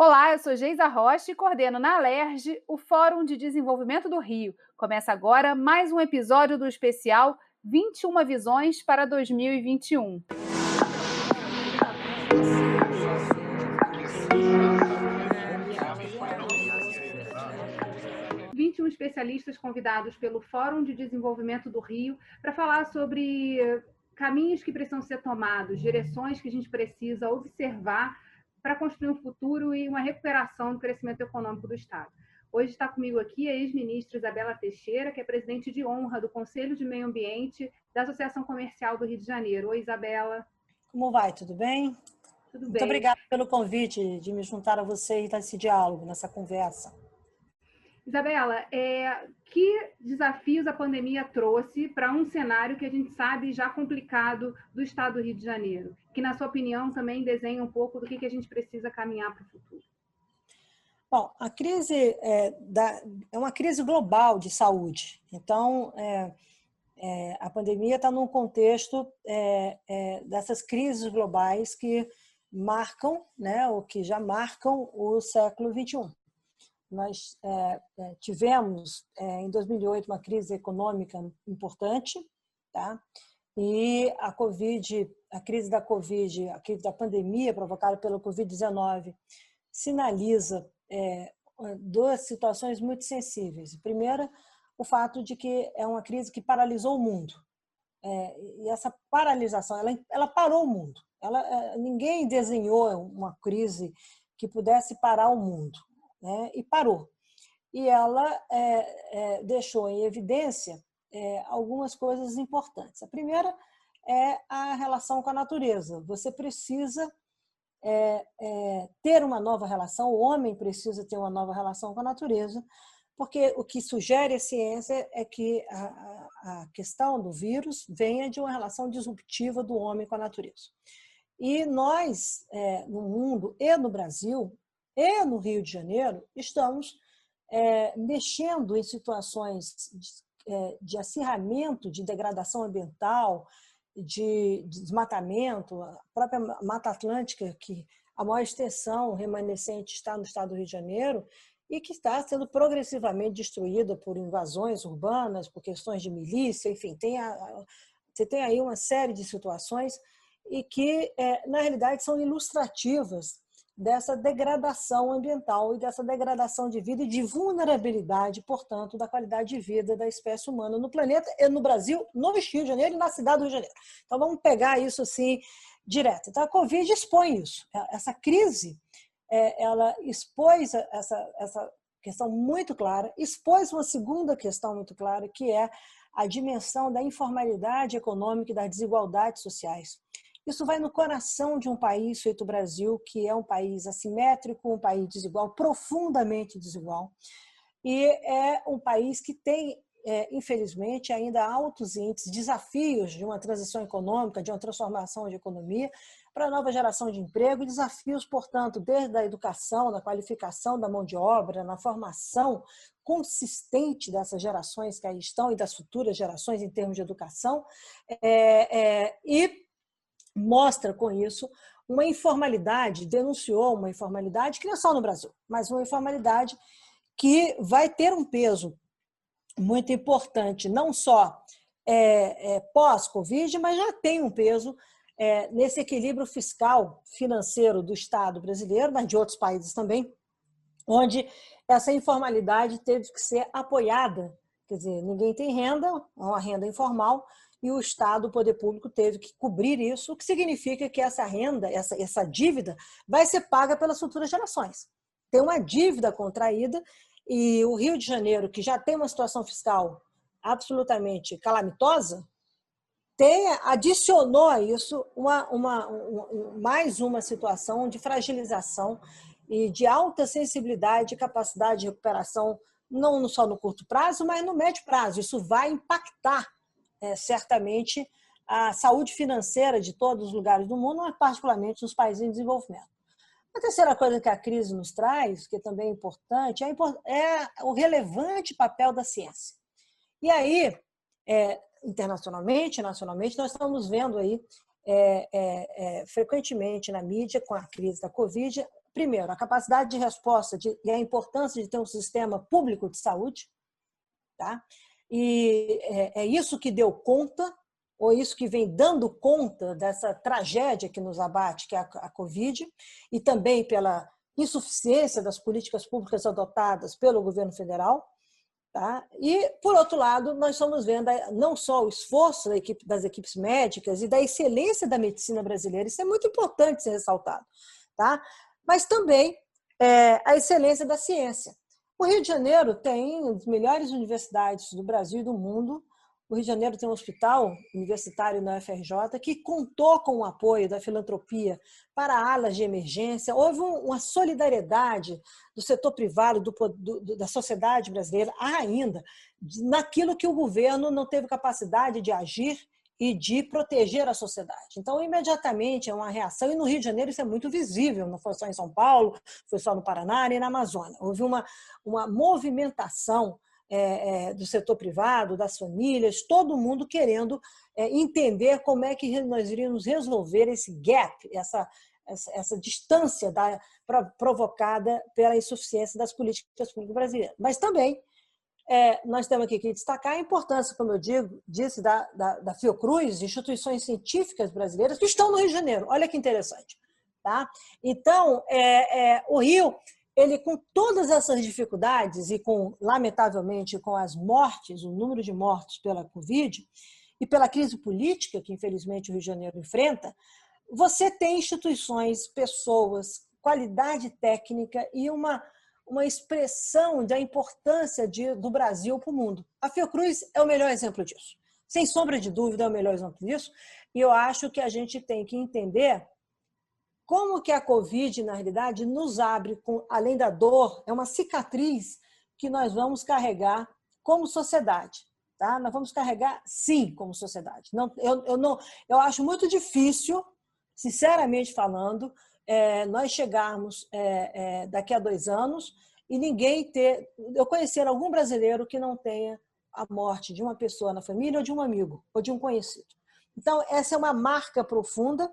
Olá, eu sou Geisa Rocha e coordeno na Alerj o Fórum de Desenvolvimento do Rio. Começa agora mais um episódio do especial 21 Visões para 2021. um especialistas convidados pelo Fórum de Desenvolvimento do Rio para falar sobre caminhos que precisam ser tomados, direções que a gente precisa observar para construir um futuro e uma recuperação do crescimento econômico do Estado. Hoje está comigo aqui a ex-ministra Isabela Teixeira, que é presidente de honra do Conselho de Meio Ambiente da Associação Comercial do Rio de Janeiro. Oi, Isabela. Como vai? Tudo bem? Tudo bem. Muito obrigada pelo convite de me juntar a você e nesse diálogo, nessa conversa. Isabela, é, que desafios a pandemia trouxe para um cenário que a gente sabe já complicado do estado do Rio de Janeiro? Que, na sua opinião, também desenha um pouco do que, que a gente precisa caminhar para o futuro. Bom, a crise é, da, é, uma crise global de saúde. Então, é, é, a pandemia está num contexto é, é, dessas crises globais que marcam, né, ou que já marcam o século 21. Nós é, é, tivemos é, em 2008 uma crise econômica importante, tá? E a Covid, a crise da Covid, a crise da pandemia provocada pela Covid-19 sinaliza é, duas situações muito sensíveis. Primeira, o fato de que é uma crise que paralisou o mundo. É, e essa paralisação, ela, ela parou o mundo. Ela, é, ninguém desenhou uma crise que pudesse parar o mundo né, e parou. E ela é, é, deixou em evidência é, algumas coisas importantes. A primeira é a relação com a natureza. Você precisa é, é, ter uma nova relação, o homem precisa ter uma nova relação com a natureza, porque o que sugere a ciência é que a, a questão do vírus venha de uma relação disruptiva do homem com a natureza. E nós, é, no mundo e no Brasil, e no Rio de Janeiro, estamos é, mexendo em situações de, é, de acirramento, de degradação ambiental, de, de desmatamento, a própria Mata Atlântica, que a maior extensão remanescente está no estado do Rio de Janeiro, e que está sendo progressivamente destruída por invasões urbanas, por questões de milícia, enfim, tem a, você tem aí uma série de situações e que, é, na realidade, são ilustrativas dessa degradação ambiental e dessa degradação de vida e de vulnerabilidade, portanto, da qualidade de vida da espécie humana no planeta e no Brasil, no Rio de Janeiro e na cidade do Rio de Janeiro. Então, vamos pegar isso assim direto. Então, a Covid expõe isso. Essa crise, é, ela expôs essa, essa questão muito clara, expôs uma segunda questão muito clara, que é a dimensão da informalidade econômica e das desigualdades sociais. Isso vai no coração de um país feito Brasil, que é um país assimétrico, um país desigual, profundamente desigual. E é um país que tem, é, infelizmente, ainda altos índices, desafios de uma transição econômica, de uma transformação de economia para a nova geração de emprego, desafios, portanto, desde a educação, da qualificação da mão de obra, na formação consistente dessas gerações que aí estão e das futuras gerações em termos de educação, é, é, e mostra com isso uma informalidade, denunciou uma informalidade que não é só no Brasil, mas uma informalidade que vai ter um peso muito importante, não só é, é, pós-Covid, mas já tem um peso é, nesse equilíbrio fiscal, financeiro do Estado brasileiro, mas de outros países também, onde essa informalidade teve que ser apoiada. Quer dizer, ninguém tem renda, é uma renda informal, e o Estado, o poder público, teve que cobrir isso, o que significa que essa renda, essa, essa dívida, vai ser paga pelas futuras gerações. Tem uma dívida contraída e o Rio de Janeiro, que já tem uma situação fiscal absolutamente calamitosa, tem, adicionou a isso uma, uma, uma, mais uma situação de fragilização e de alta sensibilidade e capacidade de recuperação, não só no curto prazo, mas no médio prazo. Isso vai impactar é, certamente a saúde financeira de todos os lugares do mundo, mas particularmente nos países em desenvolvimento. A terceira coisa que a crise nos traz, que também é importante, é, é o relevante papel da ciência. E aí, é, internacionalmente, nacionalmente, nós estamos vendo aí é, é, é frequentemente na mídia, com a crise da Covid, primeiro, a capacidade de resposta de, e a importância de ter um sistema público de saúde, tá? E é, é isso que deu conta, ou isso que vem dando conta dessa tragédia que nos abate, que é a, a Covid, e também pela insuficiência das políticas públicas adotadas pelo governo federal. Tá? E, por outro lado, nós estamos vendo não só o esforço da equipe, das equipes médicas e da excelência da medicina brasileira, isso é muito importante ser ressaltado, tá? Mas também é, a excelência da ciência. O Rio de Janeiro tem as melhores universidades do Brasil e do mundo. O Rio de Janeiro tem um hospital universitário na UFRJ que contou com o apoio da filantropia para alas de emergência. Houve uma solidariedade do setor privado, do, do, da sociedade brasileira, ainda, naquilo que o governo não teve capacidade de agir e de proteger a sociedade. Então, imediatamente é uma reação, e no Rio de Janeiro isso é muito visível, não foi só em São Paulo, foi só no Paraná e na Amazônia. Houve uma, uma movimentação é, é, do setor privado, das famílias, todo mundo querendo é, entender como é que nós iríamos resolver esse gap, essa, essa, essa distância da, pra, provocada pela insuficiência das políticas públicas brasileiras. Mas também é, nós temos aqui que destacar a importância, como eu digo, disse, da, da, da Fiocruz, instituições científicas brasileiras que estão no Rio de Janeiro. Olha que interessante. Tá? Então, é, é, o Rio, ele com todas essas dificuldades e com, lamentavelmente, com as mortes, o número de mortes pela Covid e pela crise política que, infelizmente, o Rio de Janeiro enfrenta, você tem instituições, pessoas, qualidade técnica e uma uma expressão da importância de, do Brasil para o mundo. A Fiocruz é o melhor exemplo disso. Sem sombra de dúvida, é o melhor exemplo disso. E eu acho que a gente tem que entender como que a Covid, na realidade, nos abre, com, além da dor, é uma cicatriz que nós vamos carregar como sociedade. Tá? Nós vamos carregar, sim, como sociedade. Não, eu, eu, não, eu acho muito difícil, sinceramente falando, é, nós chegarmos é, é, daqui a dois anos e ninguém ter. Eu conhecer algum brasileiro que não tenha a morte de uma pessoa na família ou de um amigo ou de um conhecido. Então, essa é uma marca profunda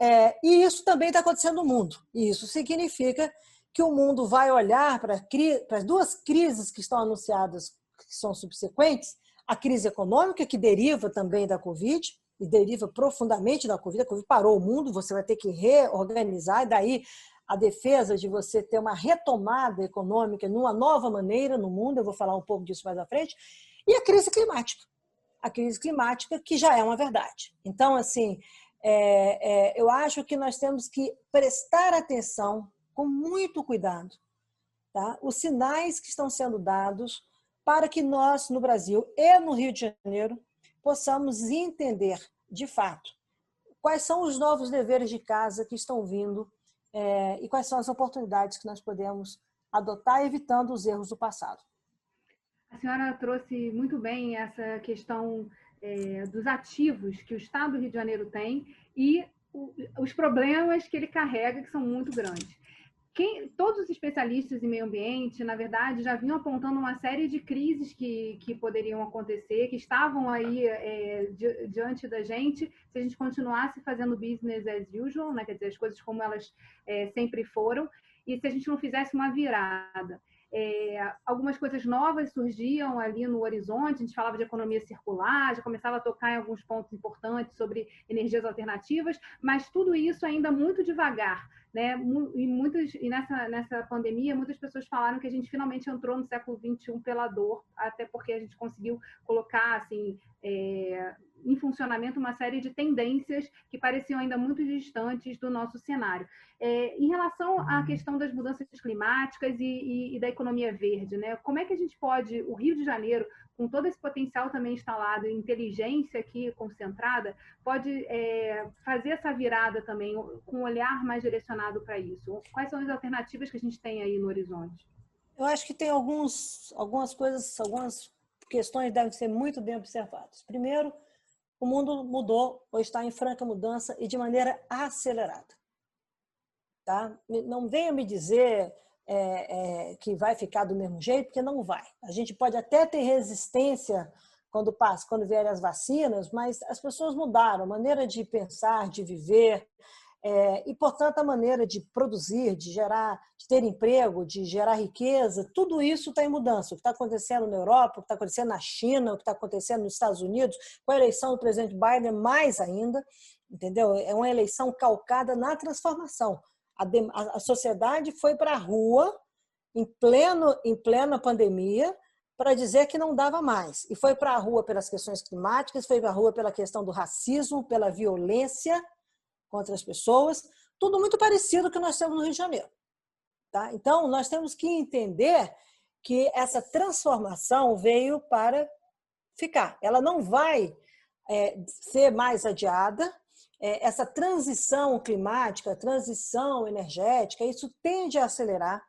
é, e isso também está acontecendo no mundo. E isso significa que o mundo vai olhar para, as duas crises que estão anunciadas, que são subsequentes, a crise econômica, que deriva também da Covid, e deriva profundamente da Covid. A Covid parou o mundo, você vai ter que reorganizar, e daí a defesa de você ter uma retomada econômica numa nova maneira no mundo, eu vou falar um pouco disso mais à frente, e a crise climática. A crise climática, que já é uma verdade. Então, assim, é, é, eu acho que nós temos que prestar atenção com muito cuidado, tá? os sinais que estão sendo dados para que nós, no Brasil e no Rio de Janeiro, possamos entender, de fato, quais são os novos deveres de casa que estão vindo é, e quais são as oportunidades que nós podemos adotar, evitando os erros do passado. A senhora trouxe muito bem essa questão é, dos ativos que o Estado do Rio de Janeiro tem e o, os problemas que ele carrega, que são muito grandes quem, todos os especialistas em meio ambiente, na verdade, já vinham apontando uma série de crises que, que poderiam acontecer, que estavam aí é, di, diante da gente, se a gente continuasse fazendo business as usual, né? quer dizer, as coisas como elas é, sempre foram, e se a gente não fizesse uma virada. É, algumas coisas novas surgiam ali no horizonte, a gente falava de economia circular, já começava a tocar em alguns pontos importantes sobre energias alternativas, mas tudo isso ainda muito devagar né? E muitas e nessa nessa pandemia muitas pessoas falaram que a gente finalmente entrou no século 21 pela dor, até porque a gente conseguiu colocar assim é, em funcionamento uma série de tendências que pareciam ainda muito distantes do nosso cenário. É, em relação à questão das mudanças climáticas e, e, e, da economia verde, né? Como é que a gente pode, o Rio de Janeiro, com todo esse potencial também instalado em inteligência aqui concentrada, pode é, fazer essa virada também com um olhar mais direcionado para isso? Quais são as alternativas que a gente tem aí no horizonte? Eu acho que tem alguns, algumas coisas, algumas questões devem ser muito bem observadas. Primeiro, o mundo mudou ou está em franca mudança e de maneira acelerada. Tá? Não venha me dizer é, é, que vai ficar do mesmo jeito, porque não vai. A gente pode até ter resistência quando passa, quando vierem as vacinas, mas as pessoas mudaram a maneira de pensar, de viver. É, e, portanto, a maneira de produzir, de gerar, de ter emprego, de gerar riqueza, tudo isso está em mudança. O que está acontecendo na Europa, o que está acontecendo na China, o que está acontecendo nos Estados Unidos, com a eleição do presidente Biden, mais ainda, entendeu? É uma eleição calcada na transformação. A, de, a sociedade foi para a rua em, pleno, em plena pandemia para dizer que não dava mais. E foi para a rua pelas questões climáticas, foi para a rua pela questão do racismo, pela violência contra as pessoas, tudo muito parecido com o que nós temos no Rio de Janeiro. Tá? Então, nós temos que entender que essa transformação veio para ficar. Ela não vai é, ser mais adiada. É, essa transição climática, transição energética, isso tende a acelerar.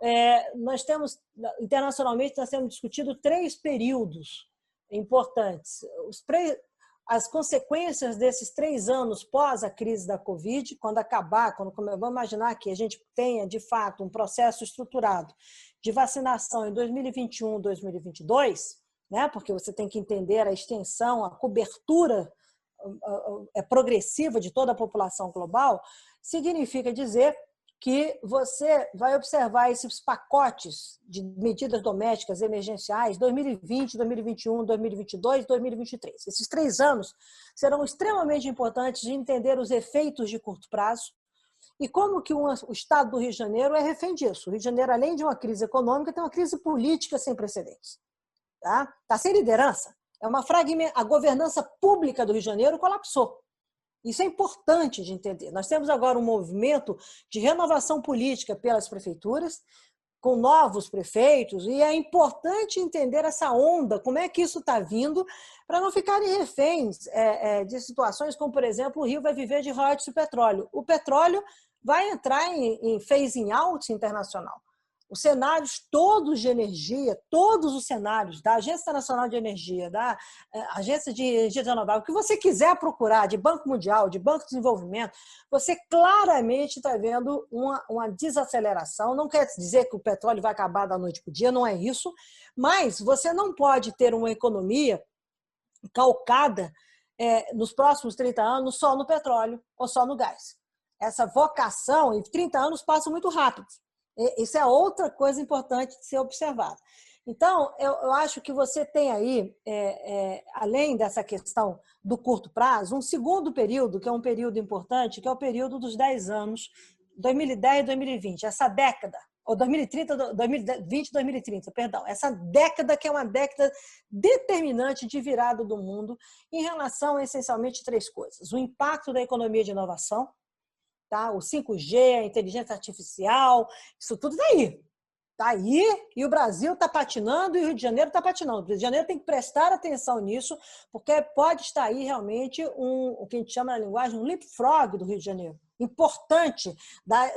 É, nós temos, internacionalmente, nós temos discutido três períodos importantes. Os, as consequências desses três anos pós a crise da Covid, quando acabar, quando vamos imaginar que a gente tenha de fato um processo estruturado de vacinação em 2021, 2022, né? Porque você tem que entender a extensão, a cobertura é progressiva de toda a população global, significa dizer que você vai observar esses pacotes de medidas domésticas emergenciais 2020, 2021, 2022, 2023. Esses três anos serão extremamente importantes de entender os efeitos de curto prazo e como que o Estado do Rio de Janeiro é refém disso. O Rio de Janeiro, além de uma crise econômica, tem uma crise política sem precedentes. Está tá sem liderança. É uma fragmentação. A governança pública do Rio de Janeiro colapsou. Isso é importante de entender. Nós temos agora um movimento de renovação política pelas prefeituras, com novos prefeitos, e é importante entender essa onda, como é que isso está vindo, para não ficarem reféns é, é, de situações como, por exemplo, o Rio vai viver de royalties de petróleo. O petróleo vai entrar em, em phasing out internacional os cenários todos de energia, todos os cenários da Agência Nacional de Energia, da eh, Agência de Energia Renovável, o que você quiser procurar, de Banco Mundial, de Banco de Desenvolvimento, você claramente está vendo uma, uma desaceleração. Não quer dizer que o petróleo vai acabar da noite para o dia, não é isso, mas você não pode ter uma economia calcada é, nos próximos 30 anos só no petróleo ou só no gás. Essa vocação, em 30 anos, passa muito rápido. Isso é outra coisa importante de ser observada. Então, eu, eu acho que você tem aí, é, é, além dessa questão do curto prazo, um segundo período, que é um período importante, que é o período dos 10 anos, 2010 e 2020, essa década, ou 2030, 2020 2030, perdão, essa década que é uma década determinante de virada do mundo em relação a essencialmente três coisas: o impacto da economia de inovação, tá? O 5G, a inteligência artificial, isso tudo está aí. Está aí e o Brasil está patinando e o Rio de Janeiro está patinando. O Rio de Janeiro tem que prestar atenção nisso, porque pode estar aí realmente um, o que a gente chama na linguagem um leapfrog do Rio de Janeiro. Importante para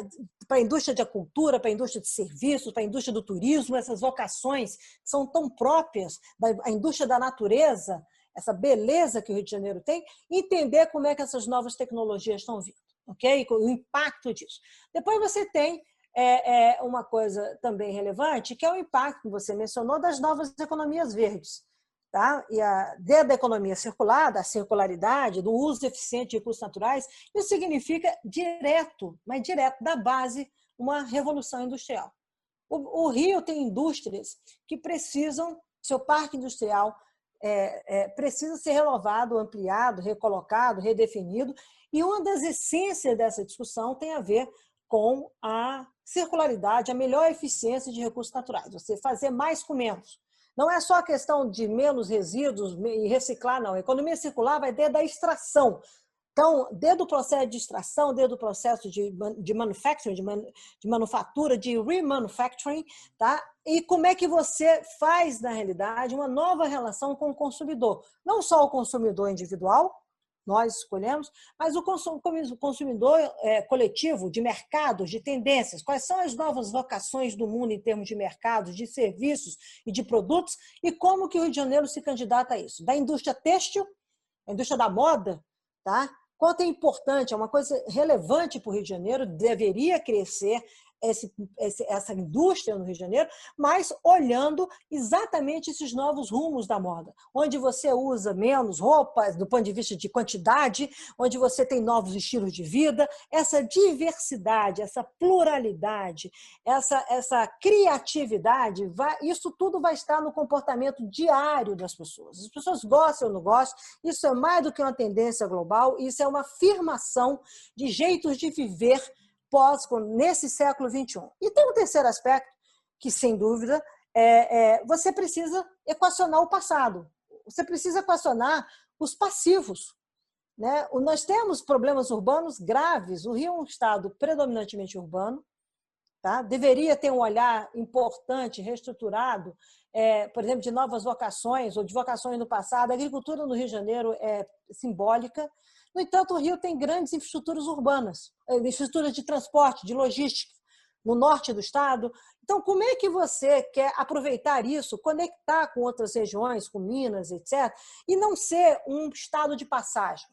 a indústria da cultura, para a indústria de serviços, para a indústria do turismo, essas vocações são tão próprias da indústria da natureza, essa beleza que o Rio de Janeiro tem, entender como é que essas novas tecnologias estão vindo ok? O impacto disso. Depois você tem é, é, uma coisa também relevante, que é o impacto que você mencionou das novas economias verdes. Tá? E a, desde a economia circular, da circularidade, do uso eficiente de recursos naturais, isso significa direto, mas direto da base, uma revolução industrial. O, o Rio tem indústrias que precisam, seu parque industrial é, é, precisa ser renovado, ampliado, recolocado, redefinido, e uma das essências dessa discussão tem a ver com a circularidade, a melhor eficiência de recursos naturais, você fazer mais com menos. Não é só a questão de menos resíduos e reciclar, não. A economia circular vai desde a extração. Então, desde o processo de extração, desde o processo de, de manufacturing, de, man, de manufatura, de remanufacturing, tá? E como é que você faz, na realidade, uma nova relação com o consumidor. Não só o consumidor individual, nós escolhemos, mas o consumidor é, coletivo de mercados, de tendências, quais são as novas vocações do mundo em termos de mercados, de serviços e de produtos, e como que o Rio de Janeiro se candidata a isso. Da indústria têxtil, a indústria da moda, tá? Quanto é importante, é uma coisa relevante para o Rio de Janeiro, deveria crescer, esse, essa indústria no Rio de Janeiro, mas olhando exatamente esses novos rumos da moda, onde você usa menos roupas do ponto de vista de quantidade, onde você tem novos estilos de vida, essa diversidade, essa pluralidade, essa, essa criatividade, vai, isso tudo vai estar no comportamento diário das pessoas. As pessoas gostam ou não gostam, isso é mais do que uma tendência global, isso é uma afirmação de jeitos de viver pós nesse século XXI. E tem um terceiro aspecto que, sem dúvida, é, é, você precisa equacionar o passado. Você precisa equacionar os passivos. Né? Nós temos problemas urbanos graves. O Rio é um estado predominantemente urbano. Tá? Deveria ter um olhar importante, reestruturado, é, por exemplo, de novas vocações ou de vocações no passado. A agricultura no Rio de Janeiro é simbólica. No entanto, o Rio tem grandes infraestruturas urbanas, eh, infraestruturas de transporte, de logística, no norte do estado. Então, como é que você quer aproveitar isso, conectar com outras regiões, com Minas, etc., e não ser um estado de passagem?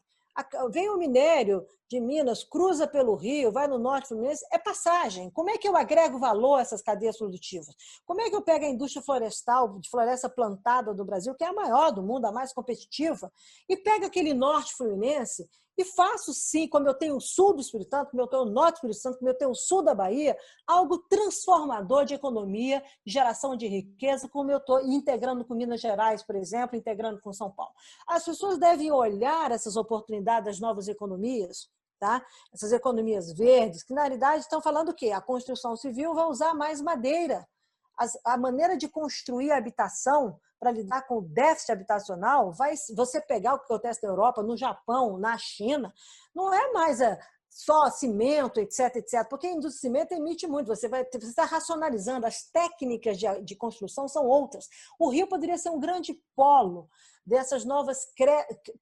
Vem o minério de Minas, cruza pelo Rio, vai no norte fluminense, é passagem. Como é que eu agrego valor a essas cadeias produtivas? Como é que eu pego a indústria florestal, de floresta plantada do Brasil, que é a maior do mundo, a mais competitiva, e pego aquele norte fluminense e faço sim, como eu tenho o sul do Espírito Santo, como eu tenho o norte do Espírito Santo, como eu tenho o sul da Bahia, algo transformador de economia, geração de riqueza, como eu estou integrando com Minas Gerais, por exemplo, integrando com São Paulo. As pessoas devem olhar essas oportunidades das novas economias, tá? essas economias verdes, que na realidade estão falando o quê? A construção civil vai usar mais madeira. a maneira de construir a habitação para lidar com o déficit habitacional, vai você pegar o que acontece na Europa, no Japão, na China, não é mais a, só cimento, etc, etc, porque a indústria de cimento emite muito, você vai você está racionalizando, as técnicas de, de construção são outras. O Rio poderia ser um grande polo dessas novas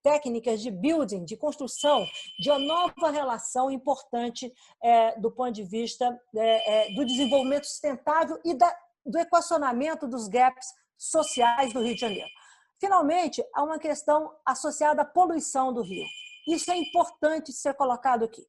técnicas de building, de construção, de uma nova relação importante é, do ponto de vista é, é, do desenvolvimento sustentável e da, do equacionamento dos gaps sociais do Rio de Janeiro. Finalmente, há uma questão associada à poluição do Rio. Isso é importante ser colocado aqui,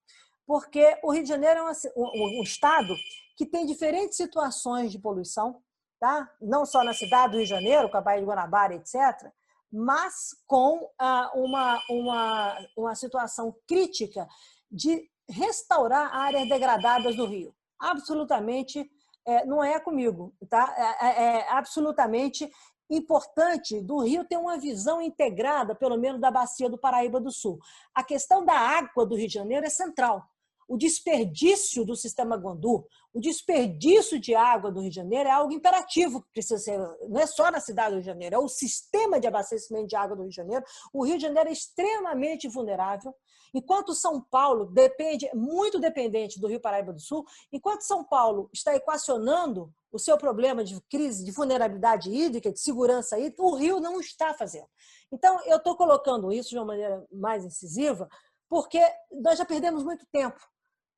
porque o Rio de Janeiro é um, um estado que tem diferentes situações de poluição, tá? não só na cidade do Rio de Janeiro, com a Baía de Guanabara, etc., mas com ah, uma, uma, uma situação crítica de restaurar áreas degradadas do Rio. Absolutamente é, não é comigo, tá? É, é, é, absolutamente importante do Rio ter uma visão integrada, pelo menos da bacia do Paraíba do Sul. A questão da água do Rio de Janeiro é central. O desperdício do sistema Guandu, o desperdício de água do Rio de Janeiro é algo imperativo que precisa ser, não é só na cidade do Rio de Janeiro, é o sistema de abastecimento de água do Rio de Janeiro. O Rio de Janeiro é extremamente vulnerável. Enquanto São Paulo depende, muito dependente do Rio Paraíba do Sul, enquanto São Paulo está equacionando o seu problema de crise, de vulnerabilidade hídrica, de segurança hídrica, o Rio não está fazendo. Então, eu estou colocando isso de uma maneira mais incisiva, porque nós já perdemos muito tempo,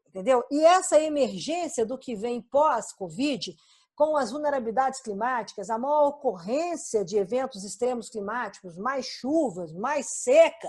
entendeu? E essa emergência do que vem pós-Covid, com as vulnerabilidades climáticas, a maior ocorrência de eventos extremos climáticos, mais chuvas, mais seca,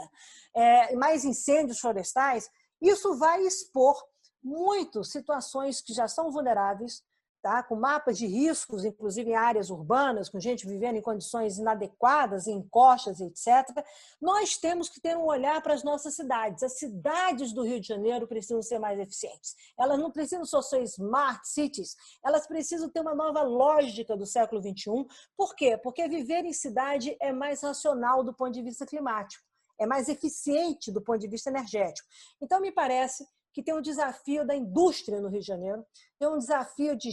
é, mais incêndios florestais, isso vai expor muito situações que já são vulneráveis, tá? com mapas de riscos, inclusive em áreas urbanas, com gente vivendo em condições inadequadas, em encostas, etc. Nós temos que ter um olhar para as nossas cidades. As cidades do Rio de Janeiro precisam ser mais eficientes. Elas não precisam só ser smart cities, elas precisam ter uma nova lógica do século XXI. Por quê? Porque viver em cidade é mais racional do ponto de vista climático é mais eficiente do ponto de vista energético. Então, me parece que tem um desafio da indústria no Rio de Janeiro, tem um desafio de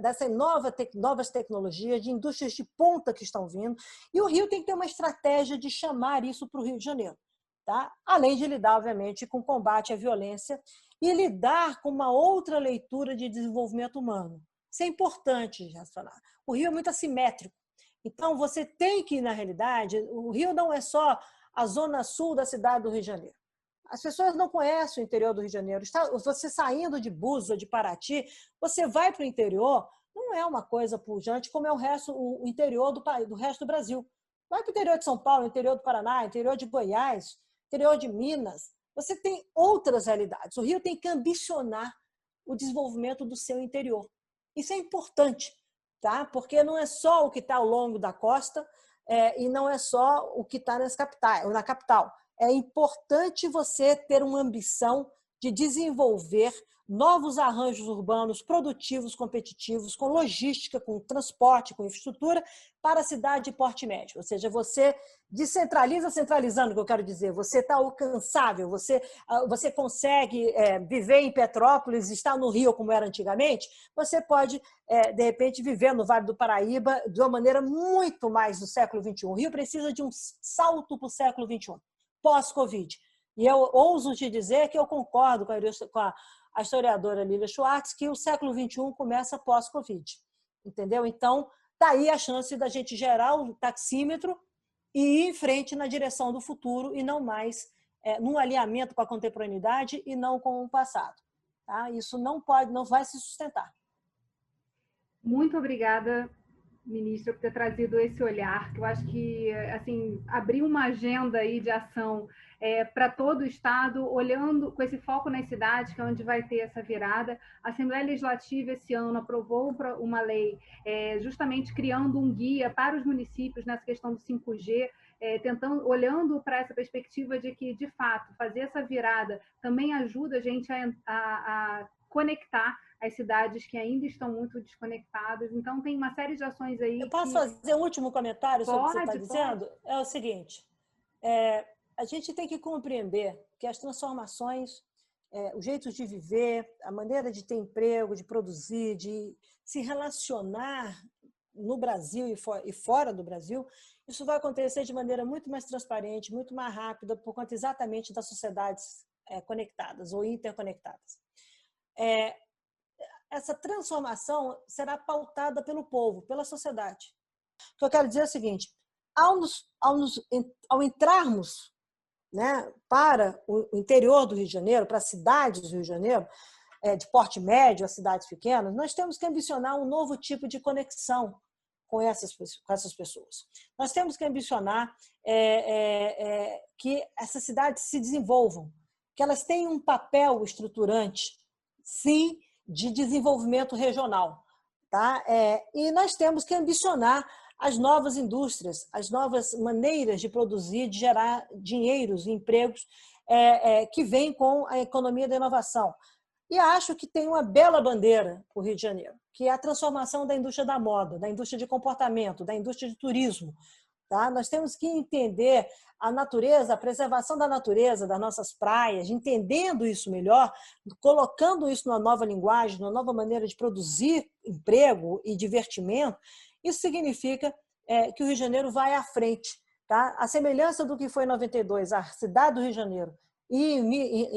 dessas nova, novas tecnologias, de indústrias de ponta que estão vindo, e o Rio tem que ter uma estratégia de chamar isso para o Rio de Janeiro. Tá? Além de lidar, obviamente, com o combate à violência e lidar com uma outra leitura de desenvolvimento humano. Isso é importante, racionar. O Rio é muito assimétrico. Então, você tem que, na realidade, o Rio não é só a zona sul da cidade do Rio de Janeiro. As pessoas não conhecem o interior do Rio de Janeiro. Você saindo de Búzios, de Paraty, você vai para o interior, não é uma coisa pujante como é o resto, o interior do, do resto do Brasil. Vai para o interior de São Paulo, interior do Paraná, interior de Goiás, interior de Minas. Você tem outras realidades. O Rio tem que ambicionar o desenvolvimento do seu interior. Isso é importante, tá? Porque não é só o que está ao longo da costa é, e não é só o que está na capital. É importante você ter uma ambição de desenvolver novos arranjos urbanos produtivos, competitivos, com logística, com transporte, com infraestrutura para a cidade de porte médio. Ou seja, você descentraliza centralizando, o que eu quero dizer. Você está alcançável, você, ah, você consegue é, viver em Petrópolis, estar no Rio como era antigamente, você pode, é, de repente, viver no Vale do Paraíba de uma maneira muito mais do século XXI. O Rio precisa de um salto para o século XXI, pós-Covid. E eu ouso te dizer que eu concordo com a, com a a historiadora Lilia Schwartz, que o século XXI começa pós-Covid. Entendeu? Então, está aí a chance da gente gerar o taxímetro e ir em frente na direção do futuro e não mais é, num alinhamento com a contemporaneidade e não com o passado. Tá? Isso não pode, não vai se sustentar. Muito obrigada, ministra, por ter trazido esse olhar, que eu acho que assim abrir uma agenda aí de ação é, para todo o Estado, olhando com esse foco nas cidades, que é onde vai ter essa virada. A Assembleia Legislativa, esse ano, aprovou uma lei é, justamente criando um guia para os municípios nessa questão do 5G, é, tentando, olhando para essa perspectiva de que, de fato, fazer essa virada também ajuda a gente a, a, a conectar as cidades que ainda estão muito desconectadas. Então, tem uma série de ações aí. Eu posso que... fazer um último comentário sobre o que você está dizendo? É o seguinte: é, a gente tem que compreender que as transformações, é, os jeitos de viver, a maneira de ter emprego, de produzir, de se relacionar no Brasil e, for, e fora do Brasil, isso vai acontecer de maneira muito mais transparente, muito mais rápida, por conta exatamente das sociedades é, conectadas ou interconectadas. É, essa transformação será pautada pelo povo, pela sociedade. O que eu quero dizer é o seguinte: ao, nos, ao, nos, ao entrarmos né, para o interior do Rio de Janeiro, para as cidades do Rio de Janeiro, é, de porte médio, as cidades pequenas, nós temos que ambicionar um novo tipo de conexão com essas, com essas pessoas. Nós temos que ambicionar é, é, é, que essas cidades se desenvolvam, que elas tenham um papel estruturante, sim, de desenvolvimento regional. Tá? É, e nós temos que ambicionar as novas indústrias, as novas maneiras de produzir, de gerar dinheiros empregos é, é, que vêm com a economia da inovação. E acho que tem uma bela bandeira o Rio de Janeiro, que é a transformação da indústria da moda, da indústria de comportamento, da indústria de turismo. Tá? Nós temos que entender a natureza, a preservação da natureza, das nossas praias, entendendo isso melhor, colocando isso numa nova linguagem, numa nova maneira de produzir emprego e divertimento, isso significa é, que o Rio de Janeiro vai à frente. Tá? A semelhança do que foi em 92, a cidade do Rio de Janeiro, e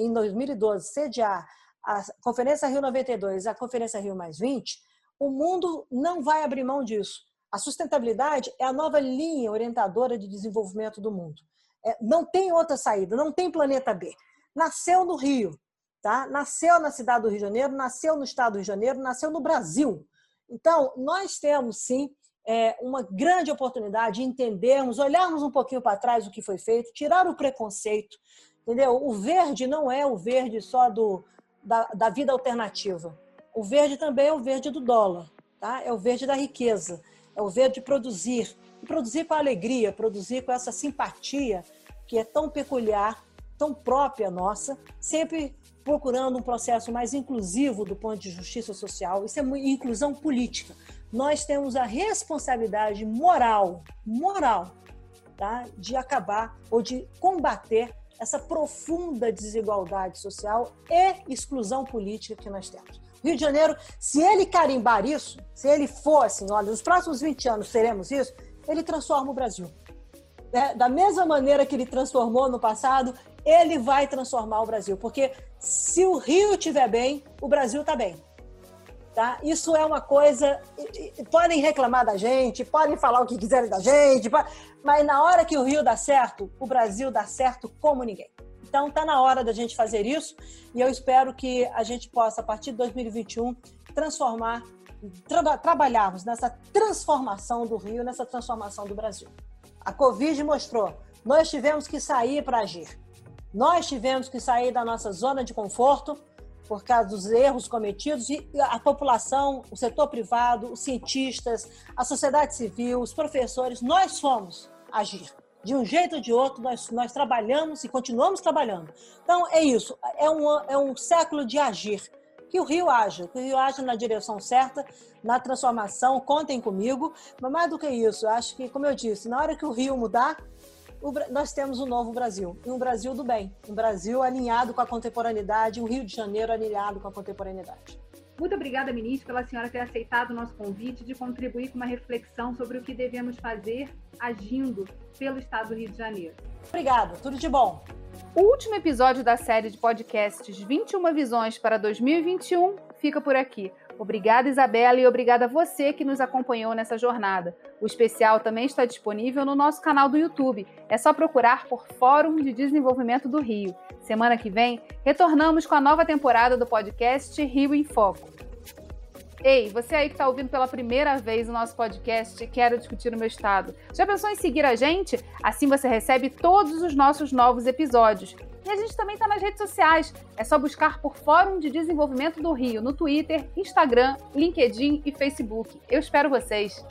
em 2012 sediar a Conferência Rio 92 e a Conferência Rio Mais 20, o mundo não vai abrir mão disso. A sustentabilidade é a nova linha orientadora de desenvolvimento do mundo. É, não tem outra saída, não tem planeta B. Nasceu no Rio, tá? nasceu na cidade do Rio de Janeiro, nasceu no estado do Rio de Janeiro, nasceu no Brasil. Então, nós temos sim é, uma grande oportunidade de entendermos, olharmos um pouquinho para trás o que foi feito, tirar o preconceito, entendeu? O verde não é o verde só do, da, da vida alternativa. O verde também é o verde do dólar, tá? É o verde da riqueza, é o verde de produzir, e produzir com alegria, produzir com essa simpatia que é tão peculiar, tão própria nossa, sempre procurando um processo mais inclusivo do ponto de justiça social. Isso é inclusão política nós temos a responsabilidade moral, moral, tá? de acabar ou de combater essa profunda desigualdade social e exclusão política que nós temos. Rio de Janeiro, se ele carimbar isso, se ele for assim, olha, nos próximos 20 anos teremos isso, ele transforma o Brasil. É, da mesma maneira que ele transformou no passado, ele vai transformar o Brasil. Porque se o Rio estiver bem, o Brasil está bem. Tá? Isso é uma coisa. Podem reclamar da gente, podem falar o que quiserem da gente, mas na hora que o Rio dá certo, o Brasil dá certo como ninguém. Então está na hora da gente fazer isso e eu espero que a gente possa, a partir de 2021, transformar, tra trabalharmos nessa transformação do Rio, nessa transformação do Brasil. A Covid mostrou, nós tivemos que sair para agir. Nós tivemos que sair da nossa zona de conforto por causa dos erros cometidos, e a população, o setor privado, os cientistas, a sociedade civil, os professores, nós fomos agir. De um jeito ou de outro, nós, nós trabalhamos e continuamos trabalhando. Então, é isso. É um, é um século de agir. Que o Rio haja, que o Rio haja na direção certa, na transformação, contem comigo. Mas mais do que isso, acho que, como eu disse, na hora que o Rio mudar, nós temos um novo Brasil, um Brasil do bem, um Brasil alinhado com a contemporaneidade, um Rio de Janeiro alinhado com a contemporaneidade. Muito obrigada, ministro, pela senhora ter aceitado o nosso convite de contribuir com uma reflexão sobre o que devemos fazer agindo pelo Estado do Rio de Janeiro. Obrigada, tudo de bom. O último episódio da série de podcasts 21 Visões para 2021 fica por aqui. Obrigada, Isabela, e obrigada a você que nos acompanhou nessa jornada. O especial também está disponível no nosso canal do YouTube. É só procurar por Fórum de Desenvolvimento do Rio. Semana que vem, retornamos com a nova temporada do podcast Rio em Foco. Ei, você aí que está ouvindo pela primeira vez o nosso podcast Quero Discutir no Meu Estado. Já pensou em seguir a gente? Assim você recebe todos os nossos novos episódios. E a gente também está nas redes sociais. É só buscar por Fórum de Desenvolvimento do Rio no Twitter, Instagram, LinkedIn e Facebook. Eu espero vocês!